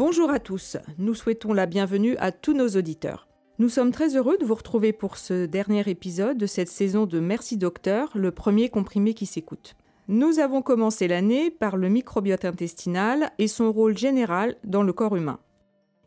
Bonjour à tous, nous souhaitons la bienvenue à tous nos auditeurs. Nous sommes très heureux de vous retrouver pour ce dernier épisode de cette saison de Merci Docteur, le premier comprimé qui s'écoute. Nous avons commencé l'année par le microbiote intestinal et son rôle général dans le corps humain.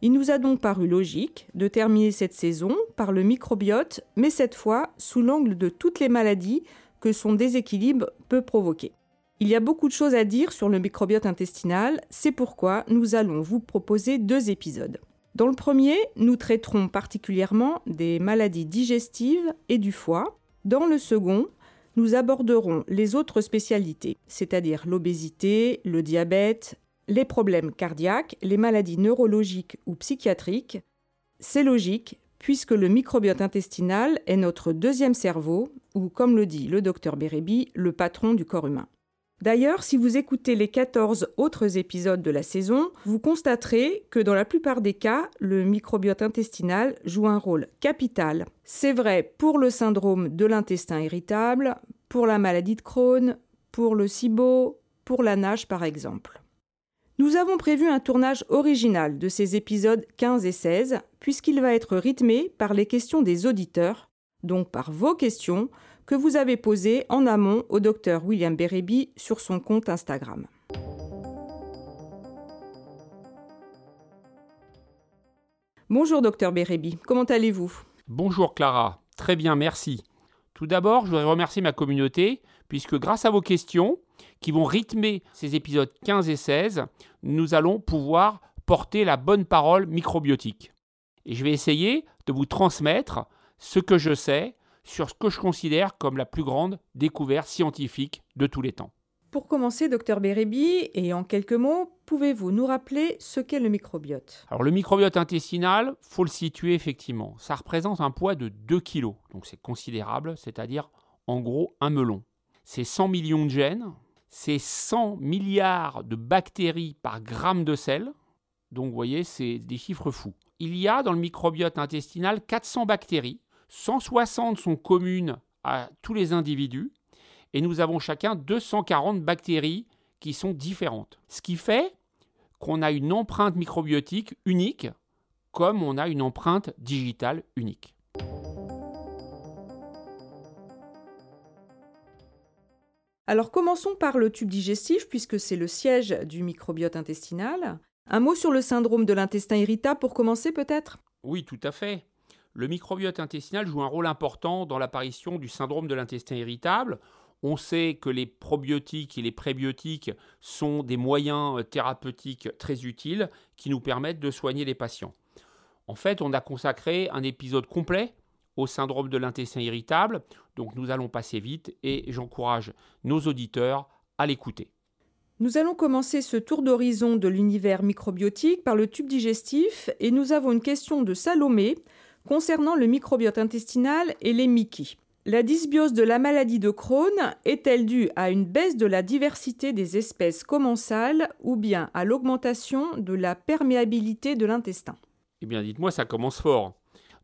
Il nous a donc paru logique de terminer cette saison par le microbiote, mais cette fois sous l'angle de toutes les maladies que son déséquilibre peut provoquer. Il y a beaucoup de choses à dire sur le microbiote intestinal, c'est pourquoi nous allons vous proposer deux épisodes. Dans le premier, nous traiterons particulièrement des maladies digestives et du foie. Dans le second, nous aborderons les autres spécialités, c'est-à-dire l'obésité, le diabète, les problèmes cardiaques, les maladies neurologiques ou psychiatriques. C'est logique, puisque le microbiote intestinal est notre deuxième cerveau, ou comme le dit le docteur Bérébi, le patron du corps humain. D'ailleurs, si vous écoutez les 14 autres épisodes de la saison, vous constaterez que dans la plupart des cas, le microbiote intestinal joue un rôle capital. C'est vrai pour le syndrome de l'intestin irritable, pour la maladie de Crohn, pour le SIBO, pour la nage par exemple. Nous avons prévu un tournage original de ces épisodes 15 et 16, puisqu'il va être rythmé par les questions des auditeurs, donc par vos questions, que vous avez posé en amont au docteur William Bérébi sur son compte Instagram. Bonjour docteur Bérébi, comment allez-vous? Bonjour Clara, très bien, merci. Tout d'abord, je voudrais remercier ma communauté, puisque grâce à vos questions, qui vont rythmer ces épisodes 15 et 16, nous allons pouvoir porter la bonne parole microbiotique. Et je vais essayer de vous transmettre ce que je sais sur ce que je considère comme la plus grande découverte scientifique de tous les temps. Pour commencer, docteur Bérébi, et en quelques mots, pouvez-vous nous rappeler ce qu'est le microbiote? Alors le microbiote intestinal, faut le situer effectivement. Ça représente un poids de 2 kg, donc c'est considérable, c'est-à-dire en gros un melon. C'est 100 millions de gènes, c'est 100 milliards de bactéries par gramme de sel, donc vous voyez, c'est des chiffres fous. Il y a dans le microbiote intestinal 400 bactéries 160 sont communes à tous les individus et nous avons chacun 240 bactéries qui sont différentes. Ce qui fait qu'on a une empreinte microbiotique unique comme on a une empreinte digitale unique. Alors commençons par le tube digestif puisque c'est le siège du microbiote intestinal. Un mot sur le syndrome de l'intestin irritable pour commencer peut-être? Oui, tout à fait le microbiote intestinal joue un rôle important dans l'apparition du syndrome de l'intestin irritable. On sait que les probiotiques et les prébiotiques sont des moyens euh, thérapeutiques très utiles qui nous permettent de soigner les patients. En fait, on a consacré un épisode complet au syndrome de l'intestin irritable, donc nous allons passer vite et j'encourage nos auditeurs à l'écouter. Nous allons commencer ce tour d'horizon de l'univers microbiotique par le tube digestif et nous avons une question de Salomé concernant le microbiote intestinal et les Mickey. La dysbiose de la maladie de Crohn est-elle due à une baisse de la diversité des espèces commensales ou bien à l'augmentation de la perméabilité de l'intestin? Eh bien, dites-moi, ça commence fort.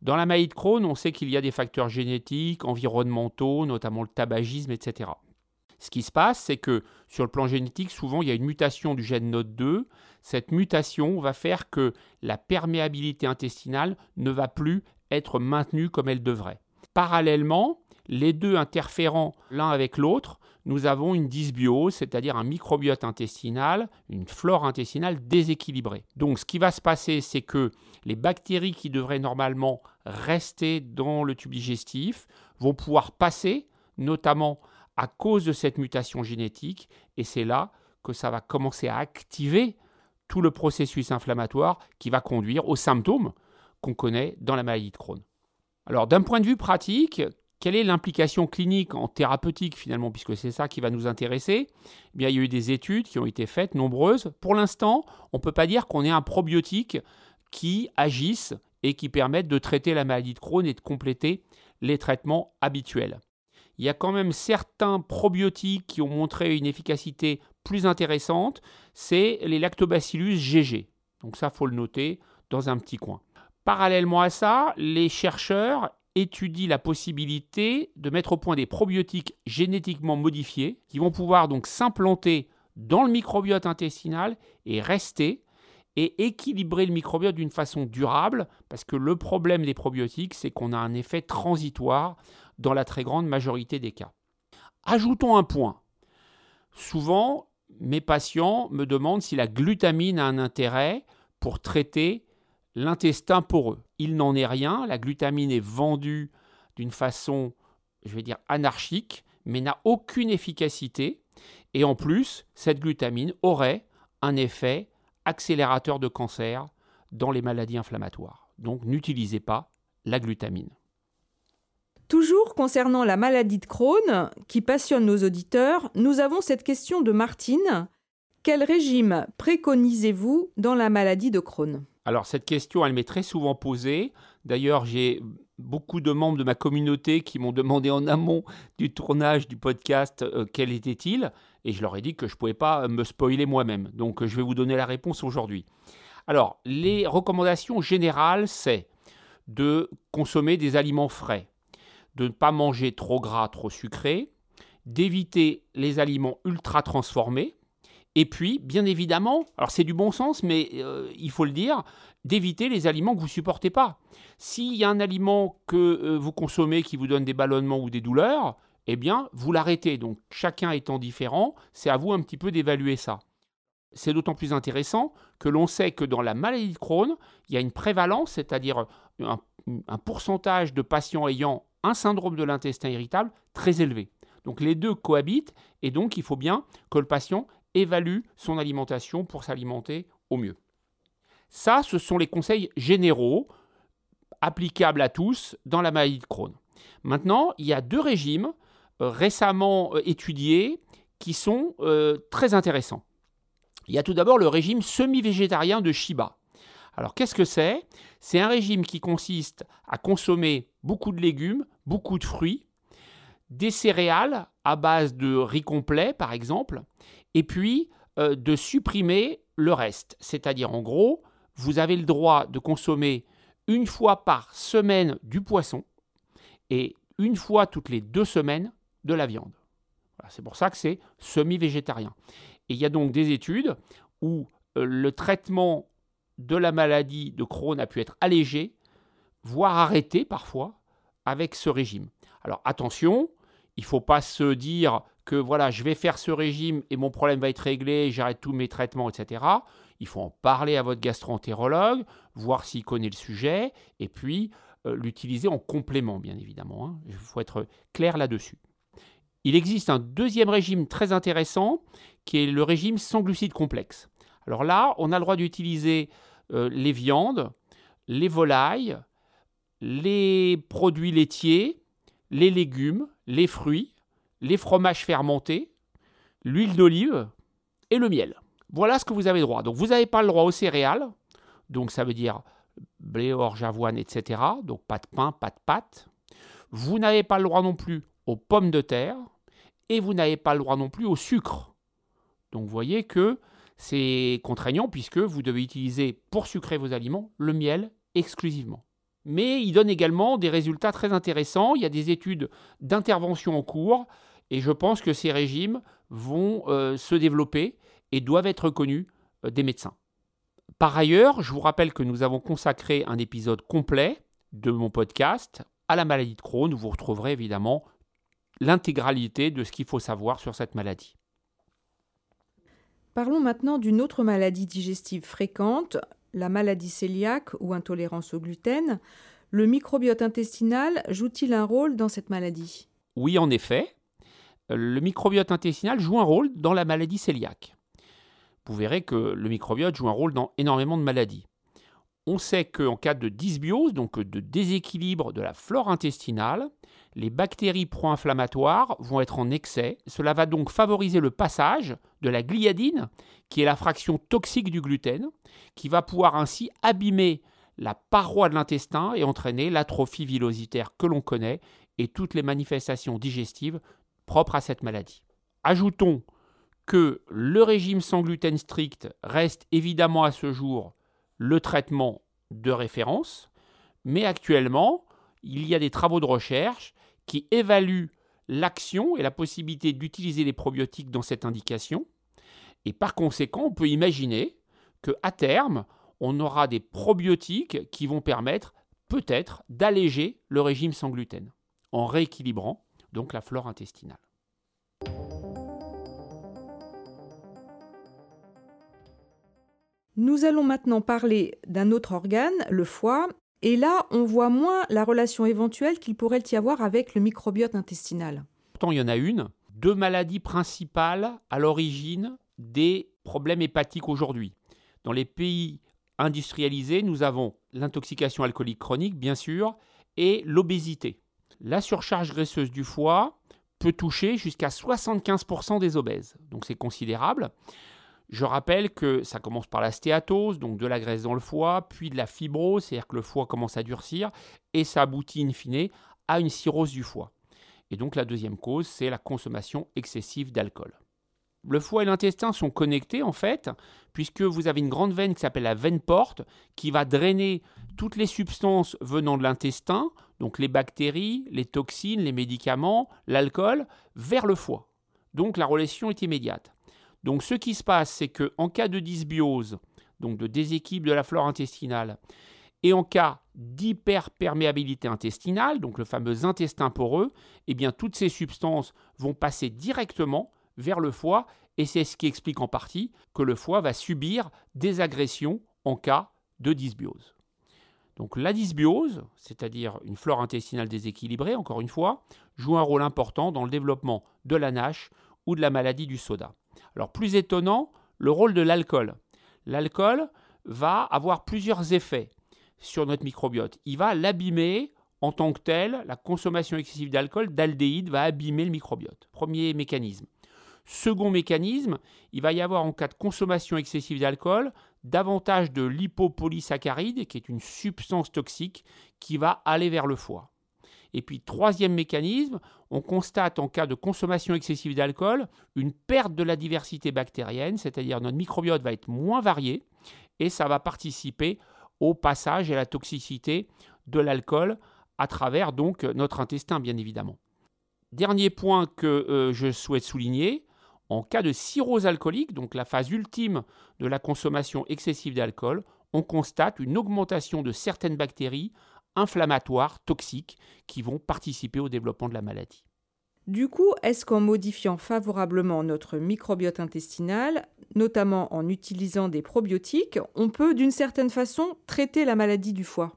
Dans la maladie de Crohn, on sait qu'il y a des facteurs génétiques, environnementaux, notamment le tabagisme, etc. Ce qui se passe, c'est que sur le plan génétique, souvent, il y a une mutation du gène NOT2. Cette mutation va faire que la perméabilité intestinale ne va plus être maintenue comme elle devrait. Parallèlement, les deux interférant l'un avec l'autre, nous avons une dysbiose, c'est-à-dire un microbiote intestinal, une flore intestinale déséquilibrée. Donc ce qui va se passer, c'est que les bactéries qui devraient normalement rester dans le tube digestif vont pouvoir passer, notamment à cause de cette mutation génétique, et c'est là que ça va commencer à activer tout le processus inflammatoire qui va conduire aux symptômes qu'on connaît dans la maladie de Crohn. Alors d'un point de vue pratique, quelle est l'implication clinique en thérapeutique finalement, puisque c'est ça qui va nous intéresser? Eh bien, Il y a eu des études qui ont été faites, nombreuses. Pour l'instant, on ne peut pas dire qu'on ait un probiotique qui agisse et qui permette de traiter la maladie de Crohn et de compléter les traitements habituels. Il y a quand même certains probiotiques qui ont montré une efficacité plus intéressante, c'est les lactobacillus GG. Donc ça, faut le noter dans un petit coin. Parallèlement à ça, les chercheurs étudient la possibilité de mettre au point des probiotiques génétiquement modifiés qui vont pouvoir donc s'implanter dans le microbiote intestinal et rester et équilibrer le microbiote d'une façon durable, parce que le problème des probiotiques, c'est qu'on a un effet transitoire dans la très grande majorité des cas. Ajoutons un point. Souvent, mes patients me demandent si la glutamine a un intérêt pour traiter l'intestin poreux. Il n'en est rien, la glutamine est vendue d'une façon, je vais dire, anarchique, mais n'a aucune efficacité. Et en plus, cette glutamine aurait un effet accélérateur de cancer dans les maladies inflammatoires. Donc n'utilisez pas la glutamine. Toujours concernant la maladie de Crohn, qui passionne nos auditeurs, nous avons cette question de Martine. Quel régime préconisez-vous dans la maladie de Crohn? Alors cette question, elle m'est très souvent posée. D'ailleurs, j'ai beaucoup de membres de ma communauté qui m'ont demandé en amont du tournage du podcast euh, quel était-il, et je leur ai dit que je ne pouvais pas me spoiler moi-même. Donc je vais vous donner la réponse aujourd'hui. Alors, les recommandations générales, c'est de consommer des aliments frais, de ne pas manger trop gras, trop sucré, d'éviter les aliments ultra transformés, et puis, bien évidemment, alors c'est du bon sens, mais euh, il faut le dire, d'éviter les aliments que vous supportez pas. S'il y a un aliment que euh, vous consommez qui vous donne des ballonnements ou des douleurs, eh bien, vous l'arrêtez. Donc, chacun étant différent, c'est à vous un petit peu d'évaluer ça. C'est d'autant plus intéressant que l'on sait que dans la maladie de Crohn, il y a une prévalence, c'est-à-dire un pourcentage de patients ayant un syndrome de l'intestin irritable très élevé. Donc les deux cohabitent et donc il faut bien que le patient évalue son alimentation pour s'alimenter au mieux. Ça, ce sont les conseils généraux applicables à tous dans la maladie de Crohn. Maintenant, il y a deux régimes euh, récemment euh, étudiés qui sont euh, très intéressants. Il y a tout d'abord le régime semi-végétarien de Shiba. Alors qu'est-ce que c'est? C'est un régime qui consiste à consommer beaucoup de légumes, beaucoup de fruits, des céréales à base de riz complet par exemple, et puis de supprimer le reste. C'est-à-dire en gros, vous avez le droit de consommer une fois par semaine du poisson et une fois toutes les deux semaines de la viande. c'est pour ça que c'est semi-végétarien. Et il y a donc des études où euh, le traitement de la maladie de Crohn a pu être allégé, voire arrêté parfois, avec ce régime. Alors attention, il ne faut pas se dire que voilà, je vais faire ce régime et mon problème va être réglé, j'arrête tous mes traitements, etc. Il faut en parler à votre gastroentérologue, voir s'il connaît le sujet, et puis euh, l'utiliser en complément, bien évidemment. Hein. Il faut être clair là-dessus. Il existe un deuxième régime très intéressant, qui est le régime sans glucides complexes. Alors là, on a le droit d'utiliser euh, les viandes, les volailles, les produits laitiers, les légumes, les fruits, les fromages fermentés, l'huile d'olive et le miel. Voilà ce que vous avez droit. Donc vous n'avez pas le droit aux céréales, donc ça veut dire blé, orge, avoine, etc. Donc pas de pain, pas de pâte. Vous n'avez pas le droit non plus aux pommes de terre et vous n'avez pas le droit non plus au sucre. Donc vous voyez que c'est contraignant puisque vous devez utiliser pour sucrer vos aliments le miel exclusivement. Mais il donne également des résultats très intéressants. Il y a des études d'intervention en cours et je pense que ces régimes vont euh, se développer et doivent être connus euh, des médecins. Par ailleurs, je vous rappelle que nous avons consacré un épisode complet de mon podcast à la maladie de Crohn, où vous retrouverez évidemment l'intégralité de ce qu'il faut savoir sur cette maladie. Parlons maintenant d'une autre maladie digestive fréquente, la maladie cœliaque ou intolérance au gluten. Le microbiote intestinal joue-t-il un rôle dans cette maladie? Oui, en effet. Le microbiote intestinal joue un rôle dans la maladie cœliaque vous verrez que le microbiote joue un rôle dans énormément de maladies. On sait qu'en cas de dysbiose, donc de déséquilibre de la flore intestinale, les bactéries pro-inflammatoires vont être en excès. Cela va donc favoriser le passage de la gliadine, qui est la fraction toxique du gluten, qui va pouvoir ainsi abîmer la paroi de l'intestin et entraîner l'atrophie villositaire que l'on connaît et toutes les manifestations digestives propres à cette maladie. Ajoutons que le régime sans gluten strict reste évidemment à ce jour le traitement de référence, mais actuellement, il y a des travaux de recherche qui évaluent l'action et la possibilité d'utiliser les probiotiques dans cette indication. Et par conséquent, on peut imaginer qu'à terme, on aura des probiotiques qui vont permettre peut-être d'alléger le régime sans gluten en rééquilibrant donc la flore intestinale. Nous allons maintenant parler d'un autre organe, le foie, et là on voit moins la relation éventuelle qu'il pourrait y avoir avec le microbiote intestinal. Pourtant il y en a une, deux maladies principales à l'origine des problèmes hépatiques aujourd'hui. Dans les pays industrialisés, nous avons l'intoxication alcoolique chronique, bien sûr, et l'obésité. La surcharge graisseuse du foie peut toucher jusqu'à 75% des obèses, donc c'est considérable. Je rappelle que ça commence par la stéatose, donc de la graisse dans le foie, puis de la fibrose, c'est-à-dire que le foie commence à durcir, et ça aboutit in fine à une cirrhose du foie. Et donc la deuxième cause, c'est la consommation excessive d'alcool. Le foie et l'intestin sont connectés en fait, puisque vous avez une grande veine qui s'appelle la veine porte, qui va drainer toutes les substances venant de l'intestin, donc les bactéries, les toxines, les médicaments, l'alcool, vers le foie. Donc la relation est immédiate. Donc ce qui se passe, c'est que en cas de dysbiose, donc de déséquilibre de la flore intestinale, et en cas d'hyperperméabilité intestinale, donc le fameux intestin poreux, eh bien toutes ces substances vont passer directement vers le foie et c'est ce qui explique en partie que le foie va subir des agressions en cas de dysbiose. Donc la dysbiose, c'est-à-dire une flore intestinale déséquilibrée, encore une fois, joue un rôle important dans le développement de la NASH ou de la maladie du soda. Alors plus étonnant, le rôle de l'alcool. L'alcool va avoir plusieurs effets sur notre microbiote. Il va l'abîmer en tant que tel, la consommation excessive d'alcool, d'aldéhyde, va abîmer le microbiote. Premier mécanisme. Second mécanisme, il va y avoir en cas de consommation excessive d'alcool davantage de lipopolysaccharide, qui est une substance toxique qui va aller vers le foie. Et puis troisième mécanisme, on constate en cas de consommation excessive d'alcool une perte de la diversité bactérienne, c'est-à-dire notre microbiote va être moins varié et ça va participer au passage et à la toxicité de l'alcool à travers donc notre intestin bien évidemment. Dernier point que euh, je souhaite souligner, en cas de cirrhose alcoolique, donc la phase ultime de la consommation excessive d'alcool, on constate une augmentation de certaines bactéries inflammatoires, toxiques, qui vont participer au développement de la maladie. Du coup, est-ce qu'en modifiant favorablement notre microbiote intestinal, notamment en utilisant des probiotiques, on peut d'une certaine façon traiter la maladie du foie?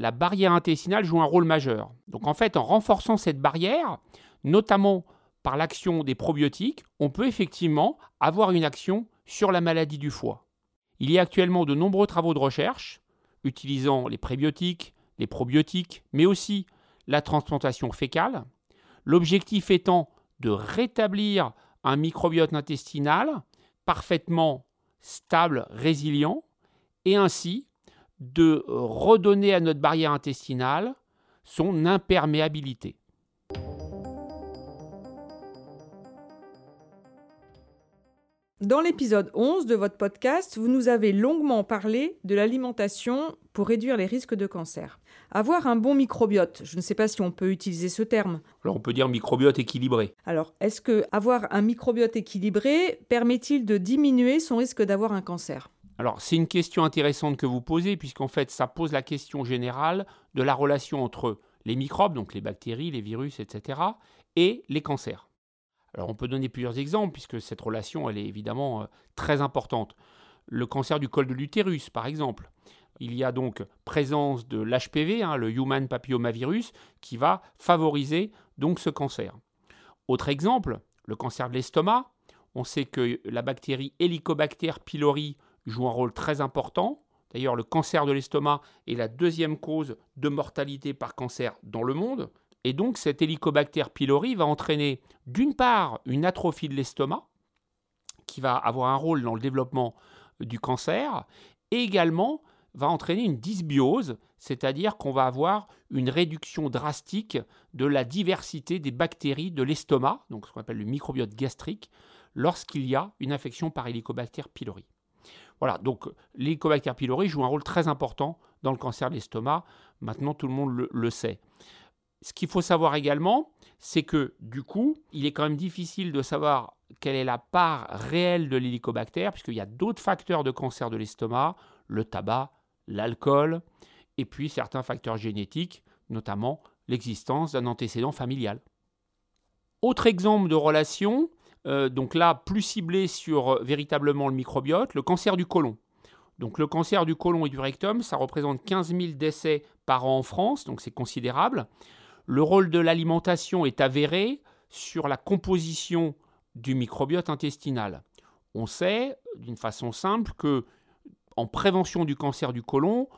La barrière intestinale joue un rôle majeur. Donc en fait, en renforçant cette barrière, notamment par l'action des probiotiques, on peut effectivement avoir une action sur la maladie du foie. Il y a actuellement de nombreux travaux de recherche utilisant les prébiotiques, les probiotiques, mais aussi la transplantation fécale, l'objectif étant de rétablir un microbiote intestinal parfaitement stable, résilient, et ainsi de redonner à notre barrière intestinale son imperméabilité. Dans l'épisode 11 de votre podcast, vous nous avez longuement parlé de l'alimentation pour réduire les risques de cancer. Avoir un bon microbiote, je ne sais pas si on peut utiliser ce terme. Alors on peut dire microbiote équilibré. Alors, est-ce que avoir un microbiote équilibré permet-il de diminuer son risque d'avoir un cancer? Alors, c'est une question intéressante que vous posez, puisqu'en fait, ça pose la question générale de la relation entre les microbes, donc les bactéries, les virus, etc., et les cancers. Alors on peut donner plusieurs exemples puisque cette relation elle est évidemment euh, très importante. Le cancer du col de l'utérus par exemple. Il y a donc présence de l'HPV, hein, le Human Papillomavirus, qui va favoriser donc ce cancer. Autre exemple, le cancer de l'estomac. On sait que la bactérie Helicobacter pylori joue un rôle très important. D'ailleurs, le cancer de l'estomac est la deuxième cause de mortalité par cancer dans le monde. Et donc cet Helicobacter pylori va entraîner d'une part une atrophie de l'estomac, qui va avoir un rôle dans le développement du cancer, et également va entraîner une dysbiose, c'est-à-dire qu'on va avoir une réduction drastique de la diversité des bactéries de l'estomac, donc ce qu'on appelle le microbiote gastrique, lorsqu'il y a une infection par Helicobacter pylori. Voilà, donc l'Helicobacter pylori joue un rôle très important dans le cancer de l'estomac. Maintenant, tout le monde le sait. Ce qu'il faut savoir également, c'est que du coup, il est quand même difficile de savoir quelle est la part réelle de l'hélicobactère, puisqu'il y a d'autres facteurs de cancer de l'estomac, le tabac, l'alcool, et puis certains facteurs génétiques, notamment l'existence d'un antécédent familial. Autre exemple de relation, euh, donc là plus ciblé sur euh, véritablement le microbiote, le cancer du côlon. Donc le cancer du côlon et du rectum, ça représente 15 000 décès par an en France, donc c'est considérable. Le rôle de l'alimentation est avéré sur la composition du microbiote intestinal. On sait d'une façon simple que en prévention du cancer du côlon,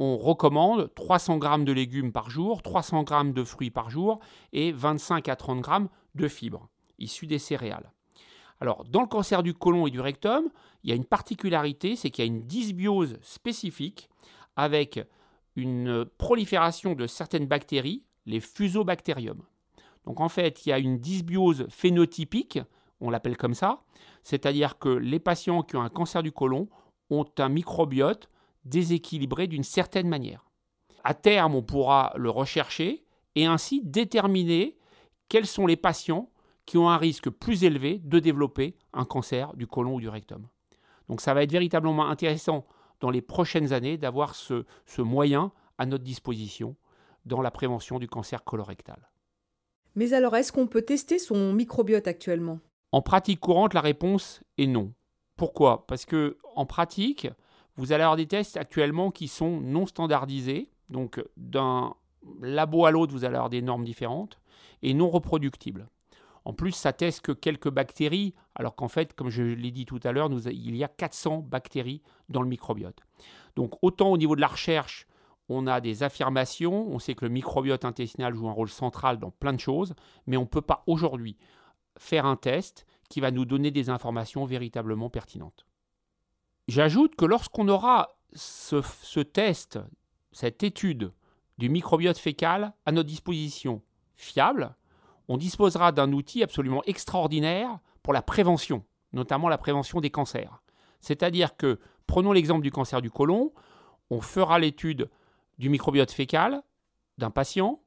on recommande 300 g de légumes par jour, 300 g de fruits par jour et 25 à 30 g de fibres issues des céréales. Alors, dans le cancer du côlon et du rectum, il y a une particularité, c'est qu'il y a une dysbiose spécifique avec une prolifération de certaines bactéries, les fusobacterium. Donc en fait, il y a une dysbiose phénotypique, on l'appelle comme ça, c'est-à-dire que les patients qui ont un cancer du côlon ont un microbiote déséquilibré d'une certaine manière. À terme, on pourra le rechercher et ainsi déterminer quels sont les patients qui ont un risque plus élevé de développer un cancer du côlon ou du rectum. Donc ça va être véritablement intéressant dans les prochaines années d'avoir ce, ce moyen à notre disposition dans la prévention du cancer colorectal. Mais alors, est-ce qu'on peut tester son microbiote actuellement? En pratique courante, la réponse est non. Pourquoi? Parce que en pratique, vous allez avoir des tests actuellement qui sont non standardisés. Donc d'un labo à l'autre, vous allez avoir des normes différentes et non reproductibles. En plus, ça teste que quelques bactéries, alors qu'en fait, comme je l'ai dit tout à l'heure, il y a 400 bactéries dans le microbiote. Donc autant au niveau de la recherche, on a des affirmations, on sait que le microbiote intestinal joue un rôle central dans plein de choses, mais on ne peut pas aujourd'hui faire un test qui va nous donner des informations véritablement pertinentes. J'ajoute que lorsqu'on aura ce, test, cette étude du microbiote fécal à notre disposition fiable, on disposera d'un outil absolument extraordinaire pour la prévention, notamment la prévention des cancers. C'est-à-dire que, prenons l'exemple du cancer du côlon, on fera l'étude du microbiote fécal d'un patient,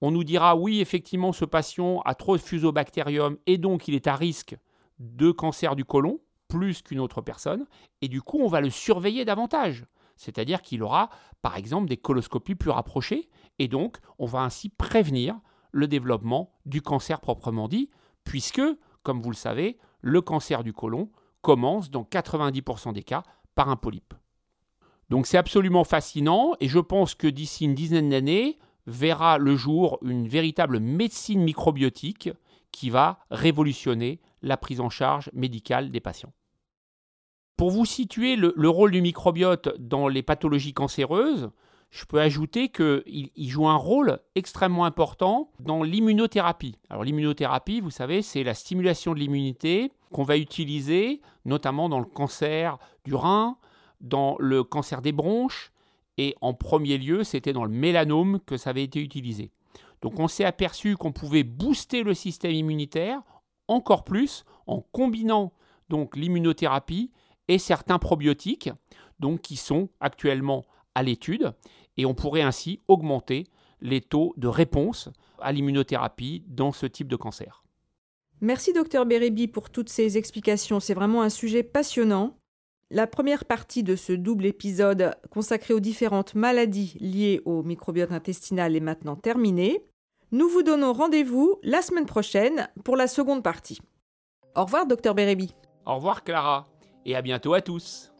on nous dira oui, effectivement, ce patient a trop de fusobacterium et donc il est à risque de cancer du côlon, plus qu'une autre personne, et du coup on va le surveiller davantage. C'est-à-dire qu'il aura, par exemple, des coloscopies plus rapprochées, et donc on va ainsi prévenir le développement du cancer proprement dit, puisque, comme vous le savez, le cancer du côlon commence dans 90% des cas par un polype. Donc c'est absolument fascinant et je pense que d'ici une dizaine d'années verra le jour une véritable médecine microbiotique qui va révolutionner la prise en charge médicale des patients. Pour vous situer le, le rôle du microbiote dans les pathologies cancéreuses, je peux ajouter qu'il joue un rôle extrêmement important dans l'immunothérapie. Alors l'immunothérapie, vous savez, c'est la stimulation de l'immunité qu'on va utiliser notamment dans le cancer du rein, dans le cancer des bronches, et en premier lieu, c'était dans le mélanome que ça avait été utilisé. Donc on s'est aperçu qu'on pouvait booster le système immunitaire encore plus en combinant donc l'immunothérapie et certains probiotiques donc qui sont actuellement à l'étude et on pourrait ainsi augmenter les taux de réponse à l'immunothérapie dans ce type de cancer. Merci docteur Bérébi pour toutes ces explications, c'est vraiment un sujet passionnant. La première partie de ce double épisode consacré aux différentes maladies liées au microbiote intestinal est maintenant terminée. Nous vous donnons rendez-vous la semaine prochaine pour la seconde partie. Au revoir docteur Bérébi. Au revoir Clara et à bientôt à tous.